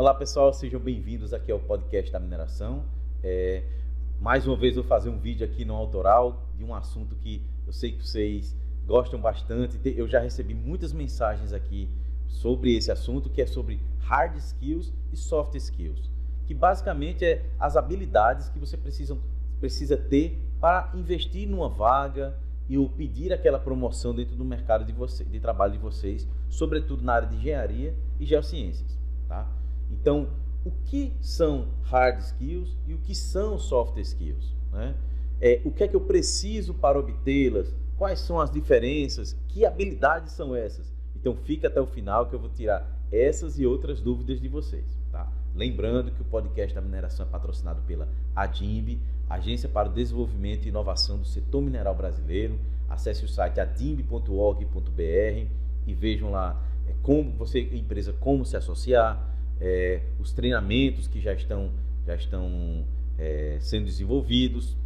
Olá pessoal, sejam bem-vindos aqui ao podcast da mineração. É, mais uma vez vou fazer um vídeo aqui no autoral de um assunto que eu sei que vocês gostam bastante. Eu já recebi muitas mensagens aqui sobre esse assunto, que é sobre hard skills e soft skills, que basicamente é as habilidades que você precisa, precisa ter para investir numa vaga e ou pedir aquela promoção dentro do mercado de, você, de trabalho de vocês, sobretudo na área de engenharia e geociências. Tá? Então, o que são hard skills e o que são soft skills? Né? É, o que é que eu preciso para obtê-las? Quais são as diferenças? Que habilidades são essas? Então, fica até o final que eu vou tirar essas e outras dúvidas de vocês. Tá? Lembrando que o podcast da mineração é patrocinado pela ADIMB, Agência para o Desenvolvimento e Inovação do Setor Mineral Brasileiro. Acesse o site adimb.org.br e vejam lá é, como você, empresa, como se associar, é, os treinamentos que já estão, já estão é, sendo desenvolvidos,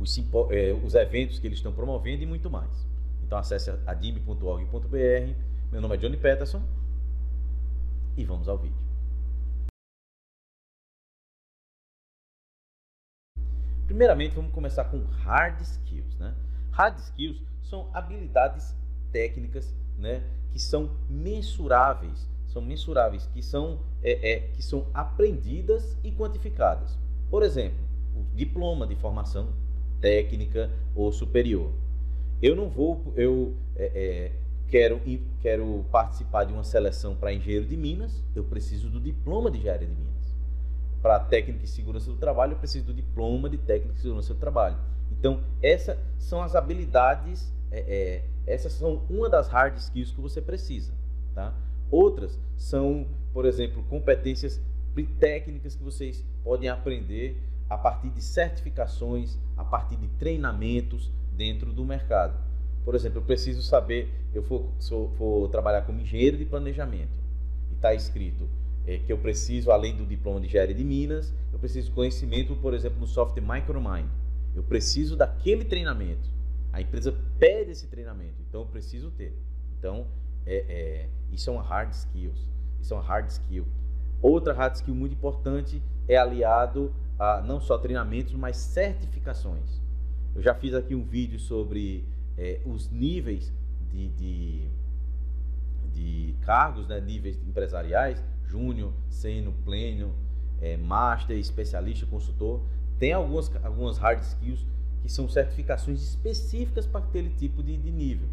os, é, os, eventos que eles estão promovendo e muito mais. Então acesse adimb.org.br. Meu nome é Johnny Peterson e vamos ao vídeo. Primeiramente, vamos começar com hard skills. Né? Hard skills são habilidades técnicas né, que são mensuráveis são mensuráveis, que são, é, é, que são aprendidas e quantificadas. Por exemplo, o diploma de formação técnica ou superior. Eu não vou, eu é, é quero, quero participar de uma seleção para engenheiro de Minas, eu preciso do diploma de engenharia de Minas. Para técnica e segurança do trabalho, eu preciso do diploma de técnica e segurança do trabalho. Então, essas são as habilidades, é, é, essas são uma das hard skills que você precisa. Tá? Outras são, por exemplo, competências técnicas que vocês podem aprender a partir de certificações, a partir de treinamentos dentro do mercado. Por exemplo, eu preciso saber, eu for, sou, for trabalhar como engenheiro de planejamento e está escrito é, que eu preciso, além do diploma de engenharia de Minas, eu preciso conhecimento, por exemplo, no software Micromind. Eu preciso daquele treinamento. A empresa pede esse treinamento, então eu preciso ter. Então, é, é, isso é uma hard skills. Isso é uma hard skill. Outra hard skill muito importante é aliado a não só treinamentos, mas certificações. Eu já fiz aqui um vídeo sobre é, os níveis de, de, de cargos, né, níveis empresariais, júnior, sênior, pleno, é, master, especialista, consultor. Tem algumas, algumas hard skills que são certificações específicas para aquele tipo de, de nível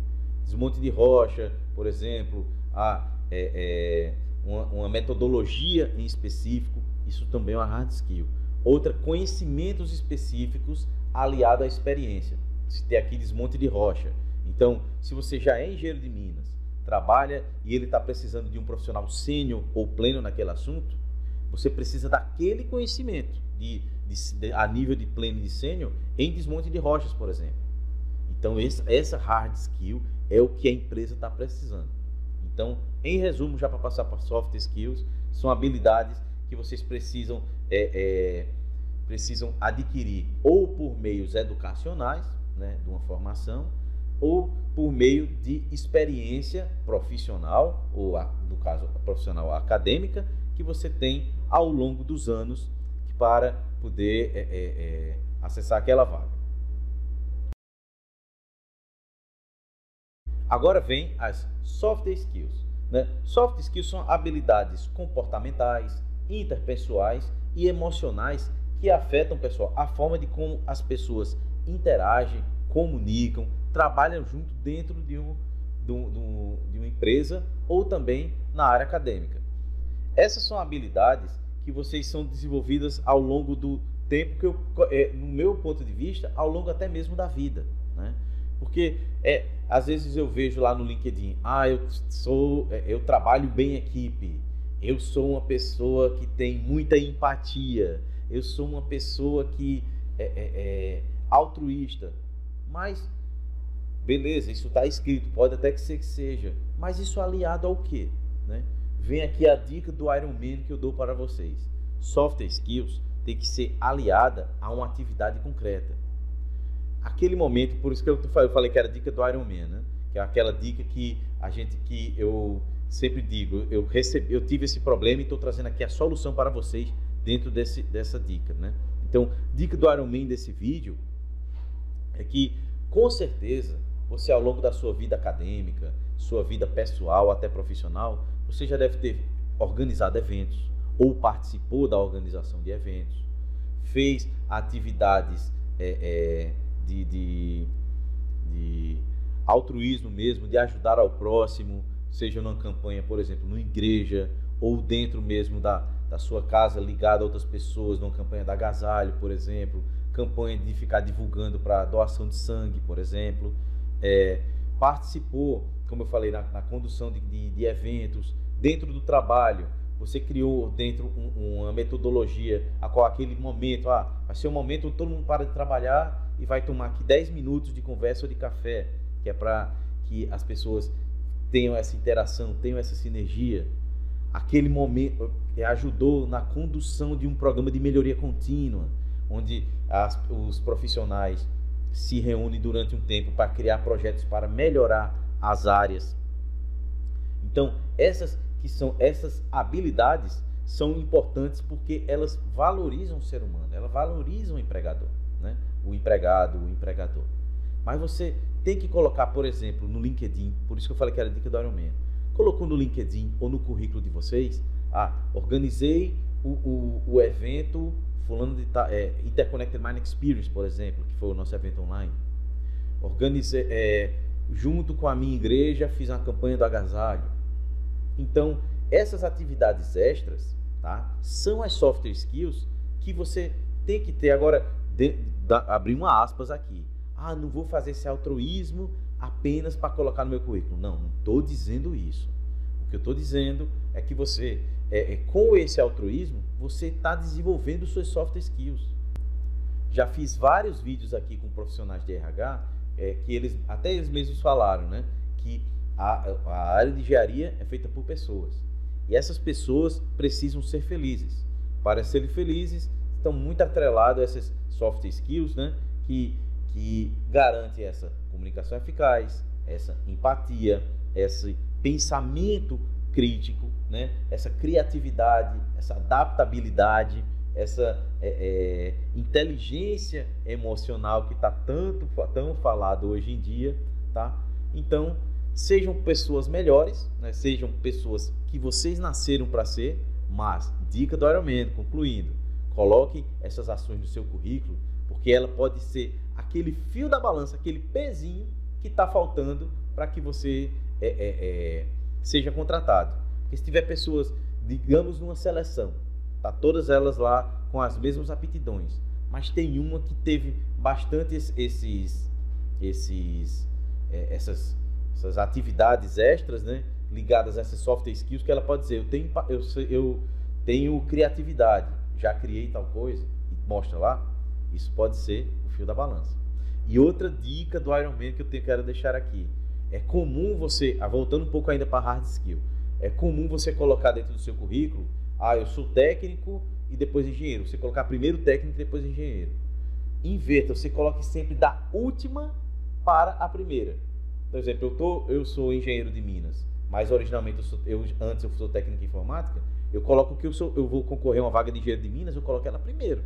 desmonte de rocha, por exemplo, a, é, é, uma, uma, metodologia em específico, isso também é uma hard skill. Outra, conhecimentos específicos aliado à experiência. Se tem aqui desmonte de rocha. Então, se você já é engenheiro de Minas, trabalha e ele está precisando de um profissional sênior ou pleno naquele assunto, você precisa daquele conhecimento de, de, de, a nível de pleno e de sênior em desmonte de rochas, por exemplo. Então, essa, essa hard skill é o que a empresa está precisando. Então, em resumo, já para passar para soft skills, são habilidades que vocês precisam, é, é, precisam adquirir ou por meios educacionais, né, de uma formação, ou por meio de experiência profissional, ou no caso profissional acadêmica, que você tem ao longo dos anos para poder é, é, é acessar aquela vaga. Agora vem as soft skills. Né? Soft skills são habilidades comportamentais, interpessoais e emocionais que afetam pessoal, a forma de como as pessoas interagem, comunicam, trabalham junto dentro de, um, de, um, de uma empresa ou também na área acadêmica. Essas são habilidades que vocês são desenvolvidas ao longo do tempo que eu, é, no meu ponto de vista, ao longo até mesmo da vida, né? Porque é, às vezes eu vejo lá no LinkedIn, ah, eu sou, é, eu trabalho bem equipe, eu sou uma pessoa que tem muita empatia, eu sou uma pessoa que é, é, é altruísta. Mas beleza, isso está escrito, pode até que seja, mas isso aliado ao quê? Né? Vem aqui a dica do Iron Man que eu dou para vocês. Soft skills tem que ser aliada a uma atividade concreta aquele momento, por isso que eu falei que era a dica do Iron Man, né? Que é aquela dica que a gente que eu sempre digo, eu recebi, eu tive esse problema e estou trazendo aqui a solução para vocês dentro desse, dessa dica, né? Então, dica do Iron Man desse vídeo é que, com certeza, você ao longo da sua vida acadêmica, sua vida pessoal, até profissional, você já deve ter organizado eventos ou participou da organização de eventos, fez atividades é, é, de, de, de altruísmo mesmo, de ajudar ao próximo, seja numa campanha, por exemplo, numa igreja ou dentro mesmo da, da sua casa, ligado a outras pessoas, numa campanha da agasalho, por exemplo, campanha de ficar divulgando para doação de sangue, por exemplo, é, participou, como eu falei, na, na condução de, de, de, eventos, dentro do trabalho, você criou dentro um, uma metodologia a qual aquele momento, ah, vai ser um momento todo mundo para de trabalhar e vai tomar aqui 10 minutos de conversa ou de café, que é para que as pessoas tenham essa interação, tenham essa sinergia. Aquele momento eh, ajudou na condução de um programa de melhoria contínua, onde as, os profissionais se reúnem durante um tempo para criar projetos para melhorar as áreas. Então, essas que são essas habilidades são importantes porque elas valorizam o ser humano, elas valorizam o empregador, né? O empregado, o empregador. Mas você tem que colocar, por exemplo, no LinkedIn, por isso que eu falei que era dica do Iron Man. Colocou no LinkedIn ou no currículo de vocês, ah, organizei o, o, o evento fulano de é, Interconnected Mind Experience, por exemplo, que foi o nosso evento online. Organizei, é, junto com a minha igreja, fiz uma campanha do agasalho. Então, essas atividades extras, tá, são as soft skills que você tem que ter. Agora, de, da, abrir uma aspas aqui ah, não vou fazer esse altruísmo apenas para colocar no meu currículo. Não, não estou dizendo isso. O que eu estou dizendo é que você, é, é, com esse altruísmo, você está desenvolvendo suas soft skills. Já fiz vários vídeos aqui com profissionais de RH é, que eles, até eles mesmos falaram, né, que a, a área de engenharia é feita por pessoas e essas pessoas precisam ser felizes. Para serem felizes, estão muito atrelados a essas soft skills, né, que que garante essa comunicação eficaz, essa empatia, esse pensamento crítico, né? essa criatividade, essa adaptabilidade, essa é, é, inteligência emocional que está tanto tão falado hoje em dia, tá? Então sejam pessoas melhores, né? sejam pessoas que vocês nasceram para ser, mas dica do Ironman, concluindo, coloque essas ações no seu currículo, porque ela pode ser aquele fio da balança, aquele pezinho que está faltando para que você é, é, é, seja contratado. Porque se tiver pessoas, digamos, numa seleção, tá todas elas lá com as mesmas aptidões, mas tem uma que teve bastante esses, esses, é, essas, essas atividades extras, né, ligadas a essas soft skills, que ela pode dizer, eu tenho, eu, eu tenho criatividade, já criei tal coisa, e mostra lá, isso pode ser o fio da balança. E outra dica do Iron Man que eu tenho, quero deixar aqui. É comum você, ah, voltando um pouco ainda para hard skill, é comum você colocar dentro do seu currículo, ah, eu sou técnico e depois engenheiro. Você colocar primeiro técnico e depois engenheiro. Inverta, você coloque sempre da última para a primeira. Por exemplo, eu, tô, eu sou engenheiro de Minas, mas originalmente eu, sou, eu antes eu sou técnico em informática, eu coloco que eu, sou, eu vou concorrer a uma vaga de engenheiro de Minas, eu coloco ela primeiro.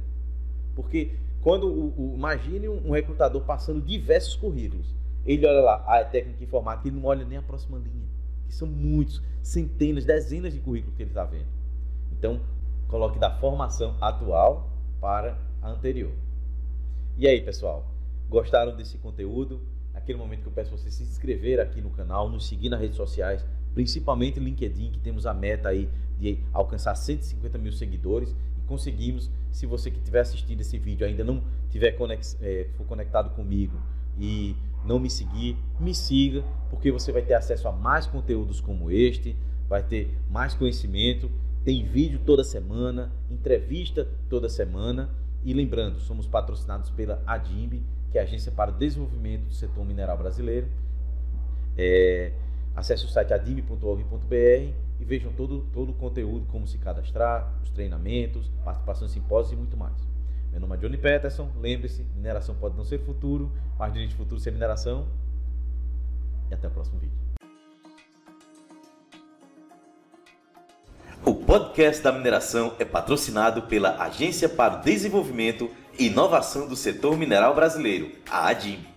Porque quando o, o, imagine um, recrutador passando diversos currículos, ele olha lá, ah, é técnico informática, ele não olha nem a próxima linha, que são muitos, centenas, dezenas de currículos que ele está vendo. Então, coloque da formação atual para a anterior. E aí, pessoal, gostaram desse conteúdo? Aquele momento que eu peço você se inscrever aqui no canal, nos seguir nas redes sociais, principalmente LinkedIn, que temos a meta aí de alcançar 150 mil seguidores conseguimos. Se você que estiver assistindo esse vídeo ainda não tiver conex, é, for conectado comigo e não me seguir, me siga, porque você vai ter acesso a mais conteúdos como este, vai ter mais conhecimento, tem vídeo toda semana, entrevista toda semana. E lembrando, somos patrocinados pela ADIMB, que é a Agência para o Desenvolvimento do Setor Mineral Brasileiro. É, acesse o site adimb.org.br e vejam todo, todo o conteúdo, como se cadastrar, os treinamentos, participação em simpósios e muito mais. Meu nome é Johnny Peterson, lembre-se, mineração pode não ser futuro, mas direito de futuro ser mineração. E até o próximo vídeo. podcast da mineração é patrocinado pela Agência para o Desenvolvimento e Inovação do Setor Mineral Brasileiro, a ADIM.